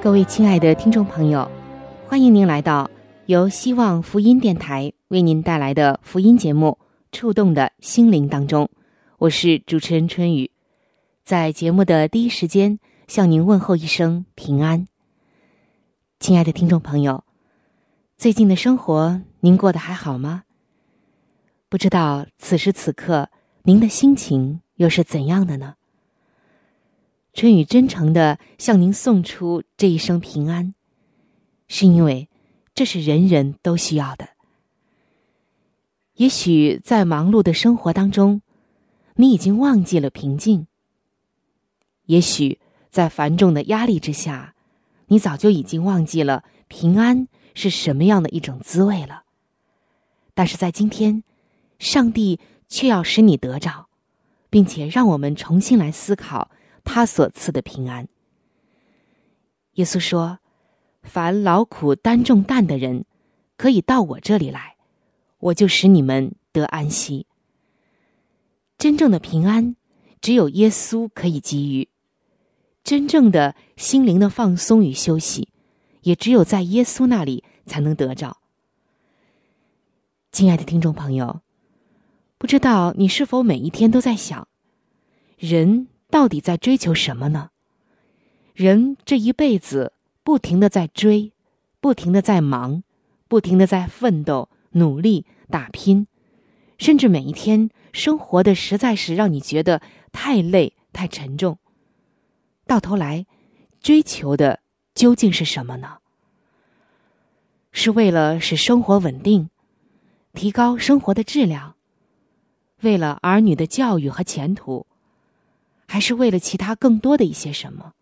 各位亲爱的听众朋友，欢迎您来到由希望福音电台为您带来的福音节目。触动的心灵当中，我是主持人春雨，在节目的第一时间向您问候一声平安。亲爱的听众朋友，最近的生活您过得还好吗？不知道此时此刻您的心情又是怎样的呢？春雨真诚的向您送出这一声平安，是因为这是人人都需要的。也许在忙碌的生活当中，你已经忘记了平静。也许在繁重的压力之下，你早就已经忘记了平安是什么样的一种滋味了。但是在今天，上帝却要使你得着，并且让我们重新来思考他所赐的平安。耶稣说：“凡劳苦担重担的人，可以到我这里来。”我就使你们得安息。真正的平安，只有耶稣可以给予；真正的心灵的放松与休息，也只有在耶稣那里才能得着。亲爱的听众朋友，不知道你是否每一天都在想，人到底在追求什么呢？人这一辈子不停的在追，不停的在忙，不停的在奋斗。努力打拼，甚至每一天生活的实在是让你觉得太累、太沉重。到头来，追求的究竟是什么呢？是为了使生活稳定，提高生活的质量，为了儿女的教育和前途，还是为了其他更多的一些什么？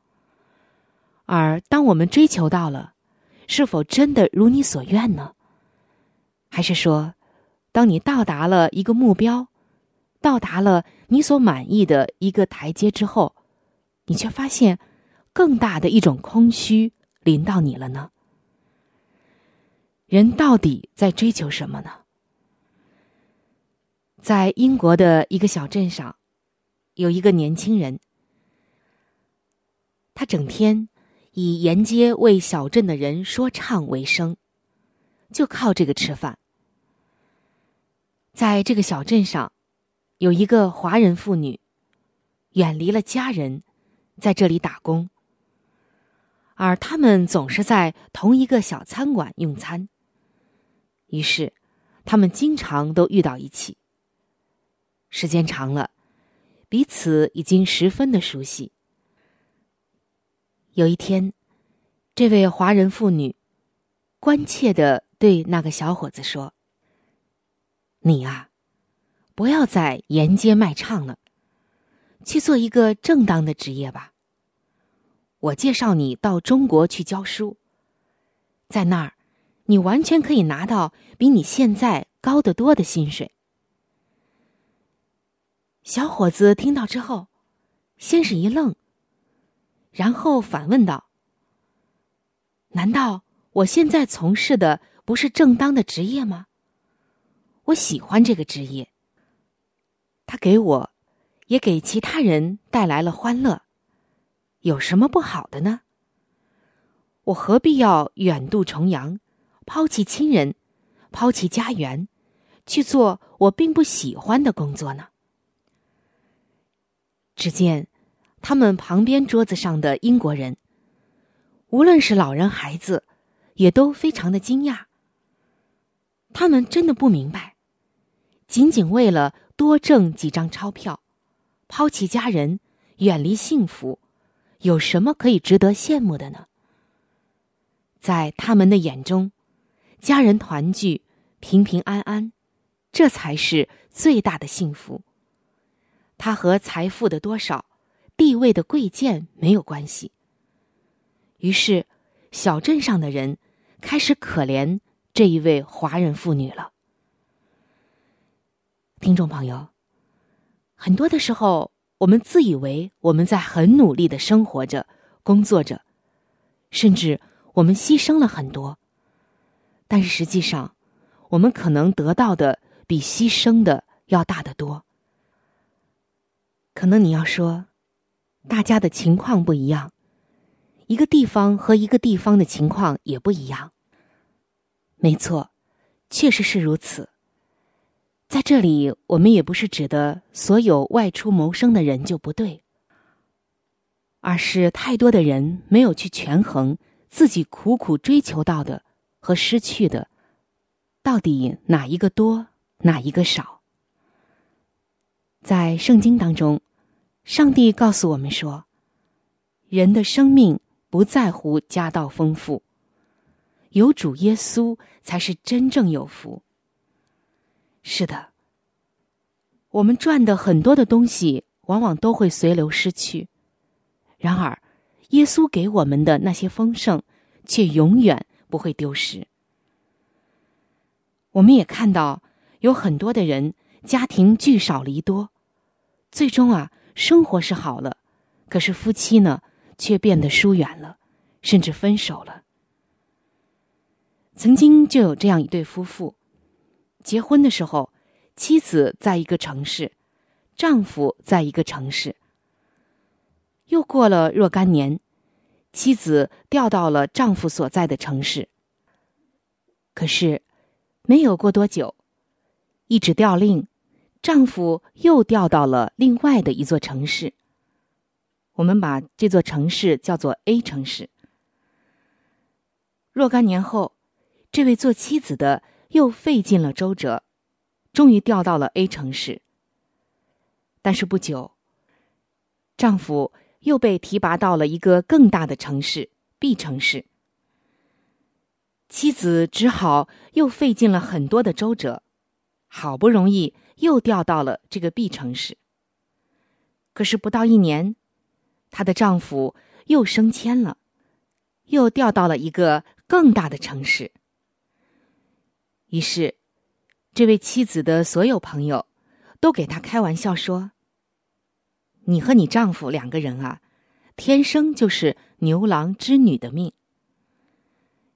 而当我们追求到了，是否真的如你所愿呢？还是说，当你到达了一个目标，到达了你所满意的一个台阶之后，你却发现更大的一种空虚临到你了呢？人到底在追求什么呢？在英国的一个小镇上，有一个年轻人，他整天以沿街为小镇的人说唱为生。就靠这个吃饭。在这个小镇上，有一个华人妇女，远离了家人，在这里打工。而他们总是在同一个小餐馆用餐。于是，他们经常都遇到一起。时间长了，彼此已经十分的熟悉。有一天，这位华人妇女关切的。对那个小伙子说：“你呀，不要再沿街卖唱了，去做一个正当的职业吧。我介绍你到中国去教书，在那儿，你完全可以拿到比你现在高得多的薪水。”小伙子听到之后，先是一愣，然后反问道：“难道我现在从事的？”不是正当的职业吗？我喜欢这个职业。他给我，也给其他人带来了欢乐，有什么不好的呢？我何必要远渡重洋，抛弃亲人，抛弃家园，去做我并不喜欢的工作呢？只见他们旁边桌子上的英国人，无论是老人孩子，也都非常的惊讶。他们真的不明白，仅仅为了多挣几张钞票，抛弃家人，远离幸福，有什么可以值得羡慕的呢？在他们的眼中，家人团聚、平平安安，这才是最大的幸福。他和财富的多少、地位的贵贱没有关系。于是，小镇上的人开始可怜这一位华人妇女了。听众朋友，很多的时候，我们自以为我们在很努力的生活着、工作着，甚至我们牺牲了很多，但是实际上，我们可能得到的比牺牲的要大得多。可能你要说，大家的情况不一样，一个地方和一个地方的情况也不一样。没错，确实是如此。在这里，我们也不是指的所有外出谋生的人就不对，而是太多的人没有去权衡自己苦苦追求到的和失去的，到底哪一个多，哪一个少。在圣经当中。上帝告诉我们说：“人的生命不在乎家道丰富，有主耶稣才是真正有福。”是的，我们赚的很多的东西，往往都会随流失去；然而，耶稣给我们的那些丰盛，却永远不会丢失。我们也看到有很多的人家庭聚少离多，最终啊。生活是好了，可是夫妻呢，却变得疏远了，甚至分手了。曾经就有这样一对夫妇，结婚的时候，妻子在一个城市，丈夫在一个城市。又过了若干年，妻子调到了丈夫所在的城市。可是，没有过多久，一纸调令。丈夫又调到了另外的一座城市。我们把这座城市叫做 A 城市。若干年后，这位做妻子的又费尽了周折，终于调到了 A 城市。但是不久，丈夫又被提拔到了一个更大的城市 B 城市。妻子只好又费尽了很多的周折，好不容易。又调到了这个 B 城市。可是不到一年，她的丈夫又升迁了，又调到了一个更大的城市。于是，这位妻子的所有朋友都给她开玩笑说：“你和你丈夫两个人啊，天生就是牛郎织女的命。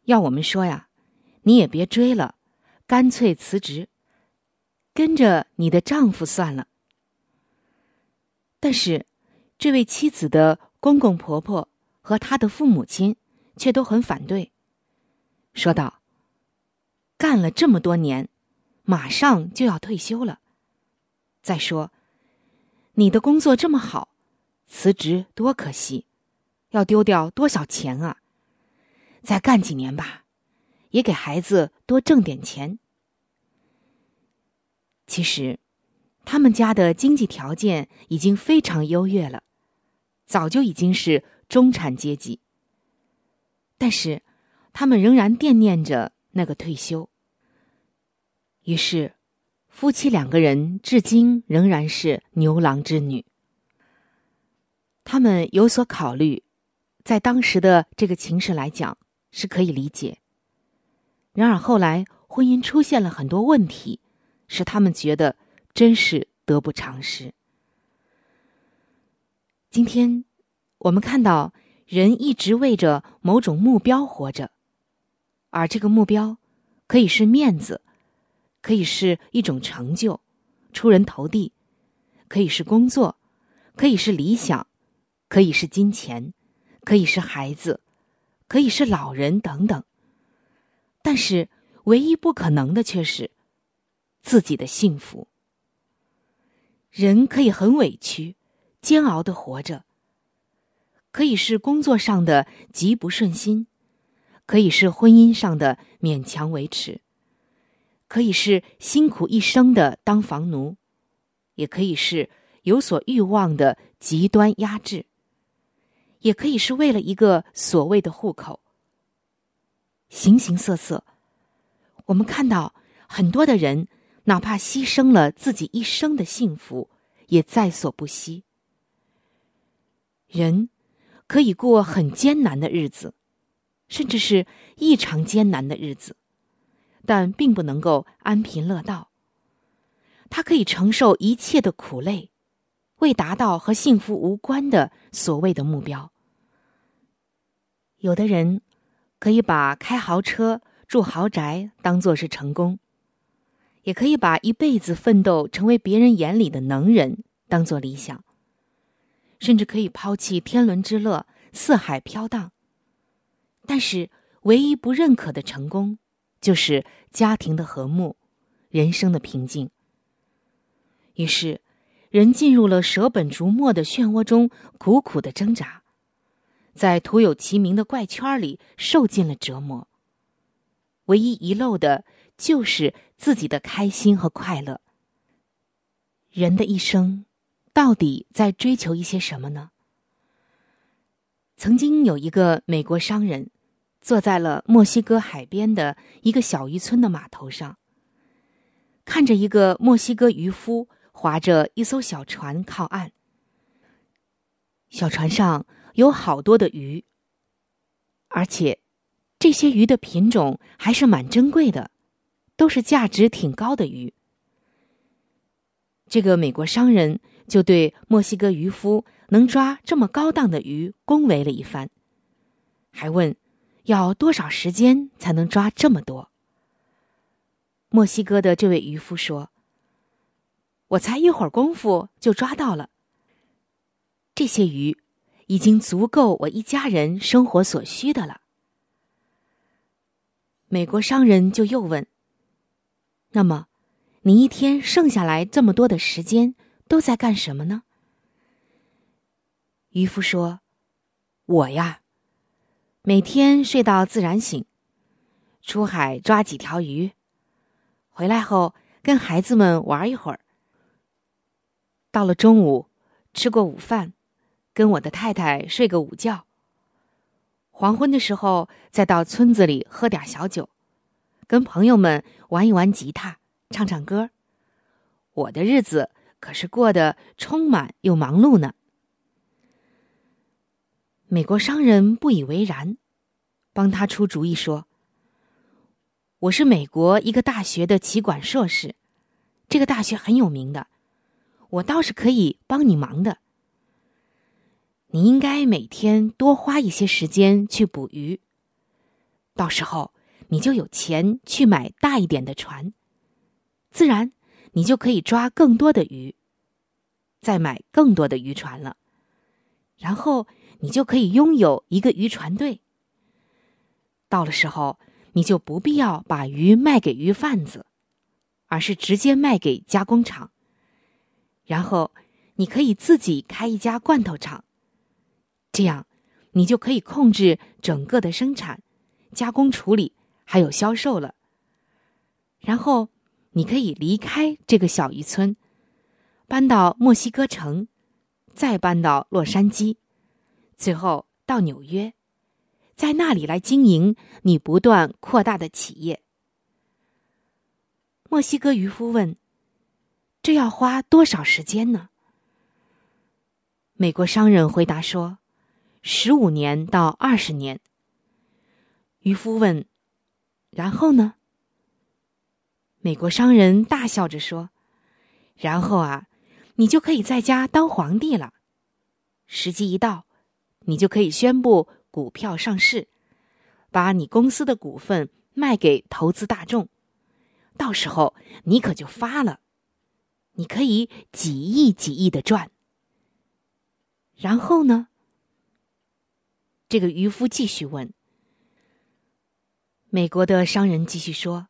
要我们说呀，你也别追了，干脆辞职。”跟着你的丈夫算了，但是这位妻子的公公婆婆和他的父母亲却都很反对，说道：“干了这么多年，马上就要退休了。再说，你的工作这么好，辞职多可惜，要丢掉多少钱啊！再干几年吧，也给孩子多挣点钱。”其实，他们家的经济条件已经非常优越了，早就已经是中产阶级。但是，他们仍然惦念着那个退休。于是，夫妻两个人至今仍然是牛郎织女。他们有所考虑，在当时的这个情势来讲是可以理解。然而后来，婚姻出现了很多问题。使他们觉得真是得不偿失。今天，我们看到人一直为着某种目标活着，而这个目标可以是面子，可以是一种成就，出人头地，可以是工作，可以是理想，可以是金钱，可以是孩子，可以是老人等等。但是，唯一不可能的却是。自己的幸福，人可以很委屈、煎熬的活着，可以是工作上的极不顺心，可以是婚姻上的勉强维持，可以是辛苦一生的当房奴，也可以是有所欲望的极端压制，也可以是为了一个所谓的户口。形形色色，我们看到很多的人，哪怕牺牲了自己一生的幸福，也在所不惜。人可以过很艰难的日子，甚至是异常艰难的日子，但并不能够安贫乐道。他可以承受一切的苦累，为达到和幸福无关的所谓的目标。有的人可以把开豪车、住豪宅当做是成功，也可以把一辈子奋斗成为别人眼里的能人当做理想。甚至可以抛弃天伦之乐，四海飘荡。但是，唯一不认可的成功，就是家庭的和睦，人生的平静。于是，人进入了舍本逐末的漩涡中，苦苦的挣扎，在徒有其名的怪圈里受尽了折磨。唯一遗漏的，就是自己的开心和快乐。人的一生。到底在追求一些什么呢？曾经有一个美国商人，坐在了墨西哥海边的一个小渔村的码头上，看着一个墨西哥渔夫划着一艘小船靠岸。小船上有好多的鱼，而且这些鱼的品种还是蛮珍贵的，都是价值挺高的鱼。这个美国商人。就对墨西哥渔夫能抓这么高档的鱼恭维了一番，还问要多少时间才能抓这么多。墨西哥的这位渔夫说：“我才一会儿功夫就抓到了，这些鱼已经足够我一家人生活所需的了。”美国商人就又问：“那么，你一天剩下来这么多的时间？”都在干什么呢？渔夫说：“我呀，每天睡到自然醒，出海抓几条鱼，回来后跟孩子们玩一会儿。到了中午，吃过午饭，跟我的太太睡个午觉。黄昏的时候，再到村子里喝点小酒，跟朋友们玩一玩吉他，唱唱歌。我的日子。”可是过得充满又忙碌呢。美国商人不以为然，帮他出主意说：“我是美国一个大学的企管硕士，这个大学很有名的，我倒是可以帮你忙的。你应该每天多花一些时间去捕鱼，到时候你就有钱去买大一点的船，自然。”你就可以抓更多的鱼，再买更多的渔船了，然后你就可以拥有一个渔船队。到了时候，你就不必要把鱼卖给鱼贩子，而是直接卖给加工厂。然后，你可以自己开一家罐头厂，这样你就可以控制整个的生产、加工处理还有销售了。然后。你可以离开这个小渔村，搬到墨西哥城，再搬到洛杉矶，最后到纽约，在那里来经营你不断扩大的企业。墨西哥渔夫问：“这要花多少时间呢？”美国商人回答说：“十五年到二十年。”渔夫问：“然后呢？”美国商人大笑着说：“然后啊，你就可以在家当皇帝了。时机一到，你就可以宣布股票上市，把你公司的股份卖给投资大众。到时候你可就发了，你可以几亿几亿的赚。然后呢？”这个渔夫继续问。美国的商人继续说。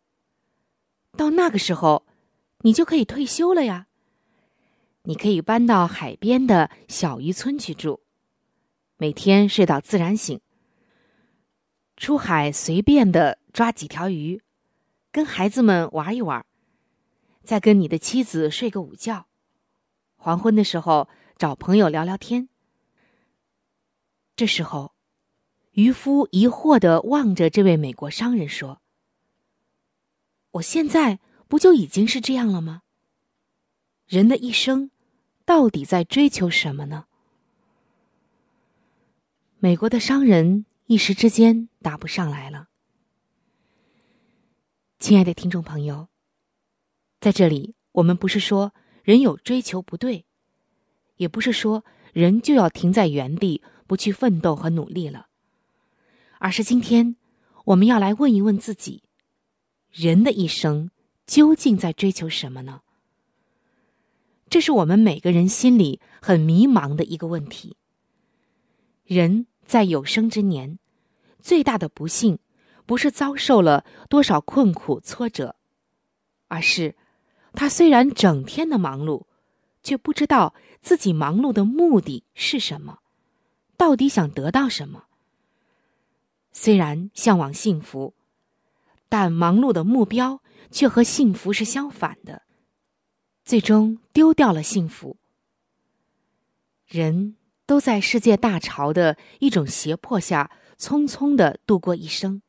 到那个时候，你就可以退休了呀。你可以搬到海边的小渔村去住，每天睡到自然醒，出海随便的抓几条鱼，跟孩子们玩一玩，再跟你的妻子睡个午觉，黄昏的时候找朋友聊聊天。这时候，渔夫疑惑的望着这位美国商人说：“我现在不就已经是这样了吗？人的一生，到底在追求什么呢？”美国的商人一时之间答不上来了。亲爱的听众朋友，在这里，我们不是说人有追求不对，也不是说人就要停在原地不去奋斗和努力了，而是今天我们要来问一问自己：人的一生究竟在追求什么呢？这是我们每个人心里很迷茫的一个问题。人。在有生之年，最大的不幸，不是遭受了多少困苦挫折，而是他虽然整天的忙碌，却不知道自己忙碌的目的是什么，到底想得到什么。虽然向往幸福，但忙碌的目标却和幸福是相反的，最终丢掉了幸福。人。都在世界大潮的一种胁迫下，匆匆的度过一生，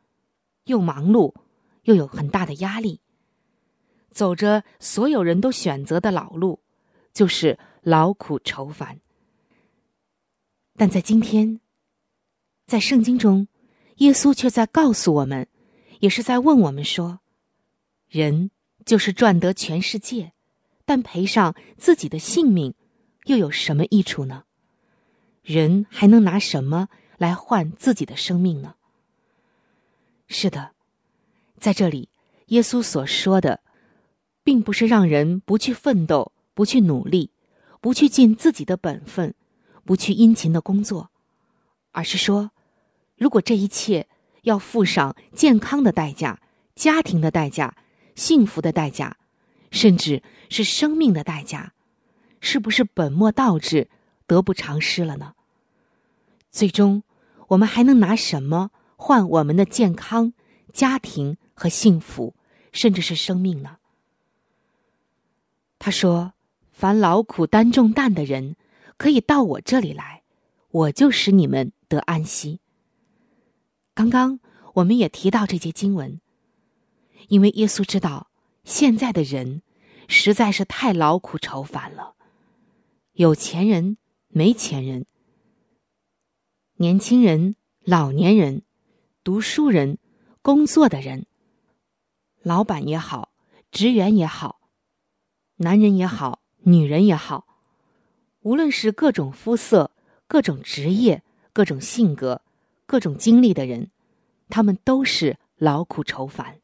又忙碌，又有很大的压力，走着所有人都选择的老路，就是劳苦愁烦。但在今天，在圣经中，耶稣却在告诉我们，也是在问我们说：人就是赚得全世界，但赔上自己的性命，又有什么益处呢？人还能拿什么来换自己的生命呢？是的，在这里，耶稣所说的，并不是让人不去奋斗、不去努力、不去尽自己的本分、不去殷勤的工作，而是说，如果这一切要付上健康的代价、家庭的代价、幸福的代价，甚至是生命的代价，是不是本末倒置？得不偿失了呢？最终，我们还能拿什么换我们的健康、家庭和幸福，甚至是生命呢？他说：“凡劳苦担重担的人，可以到我这里来，我就使你们得安息。”刚刚我们也提到这节经文，因为耶稣知道现在的人实在是太劳苦愁烦了，有钱人。没钱人、年轻人、老年人、读书人、工作的人、老板也好、职员也好、男人也好、女人也好，无论是各种肤色、各种职业、各种性格、各种经历的人，他们都是劳苦愁烦。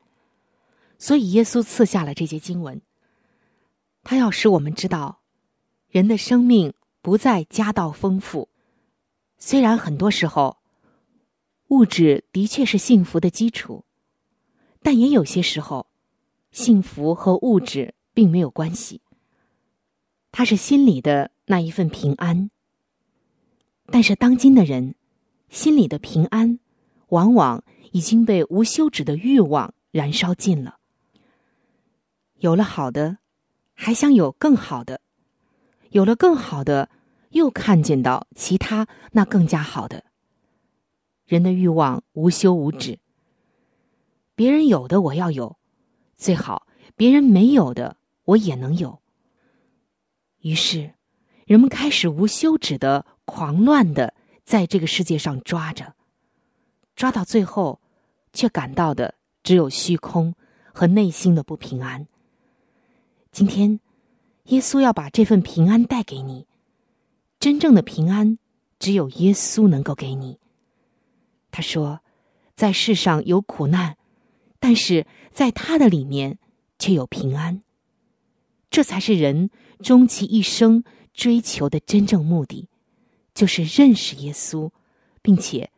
所以，耶稣赐下了这些经文，他要使我们知道，人的生命。不再家道丰富，虽然很多时候物质的确是幸福的基础，但也有些时候，幸福和物质并没有关系。它是心里的那一份平安。但是当今的人，心里的平安，往往已经被无休止的欲望燃烧尽了。有了好的，还想有更好的，有了更好的。又看见到其他那更加好的人的欲望无休无止。别人有的我要有，最好别人没有的我也能有。于是，人们开始无休止的狂乱的在这个世界上抓着，抓到最后，却感到的只有虚空和内心的不平安。今天，耶稣要把这份平安带给你。真正的平安，只有耶稣能够给你。他说：“在世上有苦难，但是在他的里面却有平安。这才是人终其一生追求的真正目的，就是认识耶稣，并且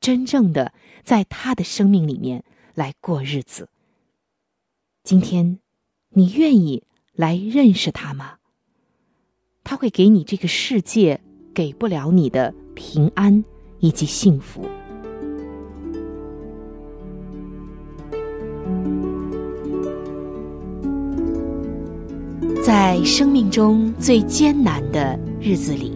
真正的在他的生命里面来过日子。今天，你愿意来认识他吗？”他会给你这个世界给不了你的平安、以及幸福。在生命中最艰难的日子里，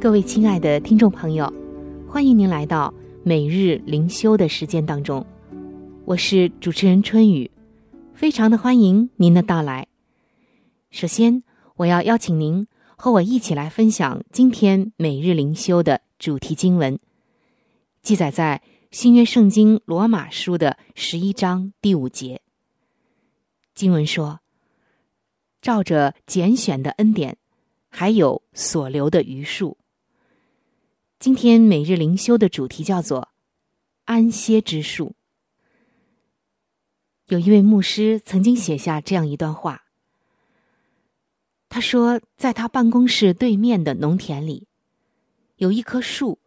各位亲爱的听众朋友，欢迎您来到每日灵修的时间当中，我是主持人春雨。非常的欢迎您的到来。首先，我要邀请您和我一起来分享今天每日灵修的主题经文，记载在新约圣经罗马书的十一章第五节。经文说：“照着拣选的恩典，还有所留的余数。”今天每日灵修的主题叫做“安歇之树”。有一位牧师曾经写下这样一段话。他说，在他办公室对面的农田里，有一棵树，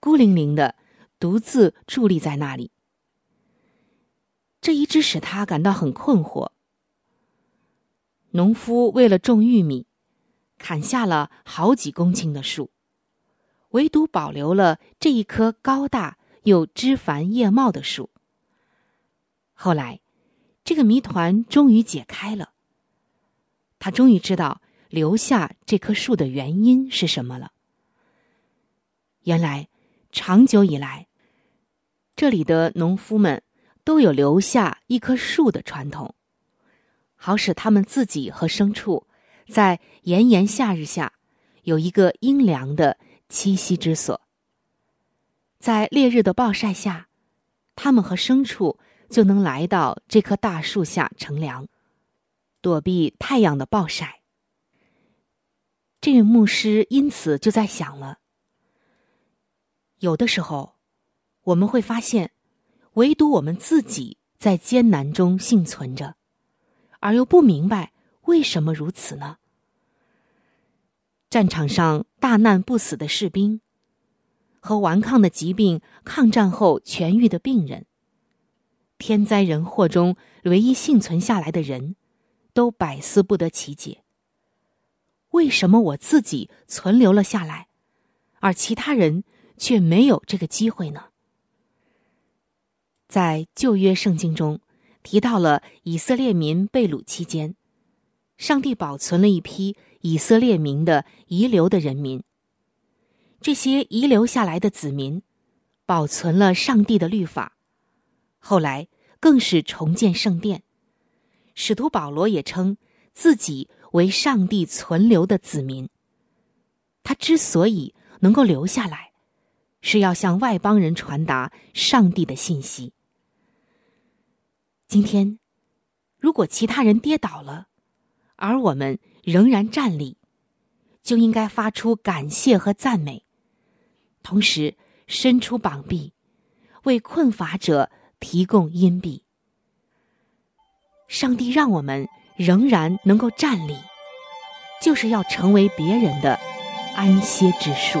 孤零零的独自伫立在那里。这一直使他感到很困惑。农夫为了种玉米，砍下了好几公顷的树，唯独保留了这一棵高大又枝繁叶茂的树。后来。这个谜团终于解开了。他终于知道留下这棵树的原因是什么了。原来，长久以来，这里的农夫们都有留下一棵树的传统，好使他们自己和牲畜在炎炎夏日下有一个阴凉的栖息之所。在烈日的暴晒下，他们和牲畜。就能来到这棵大树下乘凉，躲避太阳的暴晒。这位牧师因此就在想了：有的时候，我们会发现，唯独我们自己在艰难中幸存着，而又不明白为什么如此呢？战场上大难不死的士兵，和顽抗的疾病抗战后痊愈的病人。天灾人祸中唯一幸存下来的人，都百思不得其解。为什么我自己存留了下来，而其他人却没有这个机会呢？在旧约圣经中提到了以色列民被掳期间，上帝保存了一批以色列民的遗留的人民。这些遗留下来的子民，保存了上帝的律法。后来更是重建圣殿，使徒保罗也称自己为上帝存留的子民。他之所以能够留下来，是要向外邦人传达上帝的信息。今天，如果其他人跌倒了，而我们仍然站立，就应该发出感谢和赞美，同时伸出膀臂，为困乏者。提供荫庇。上帝让我们仍然能够站立，就是要成为别人的安歇之树。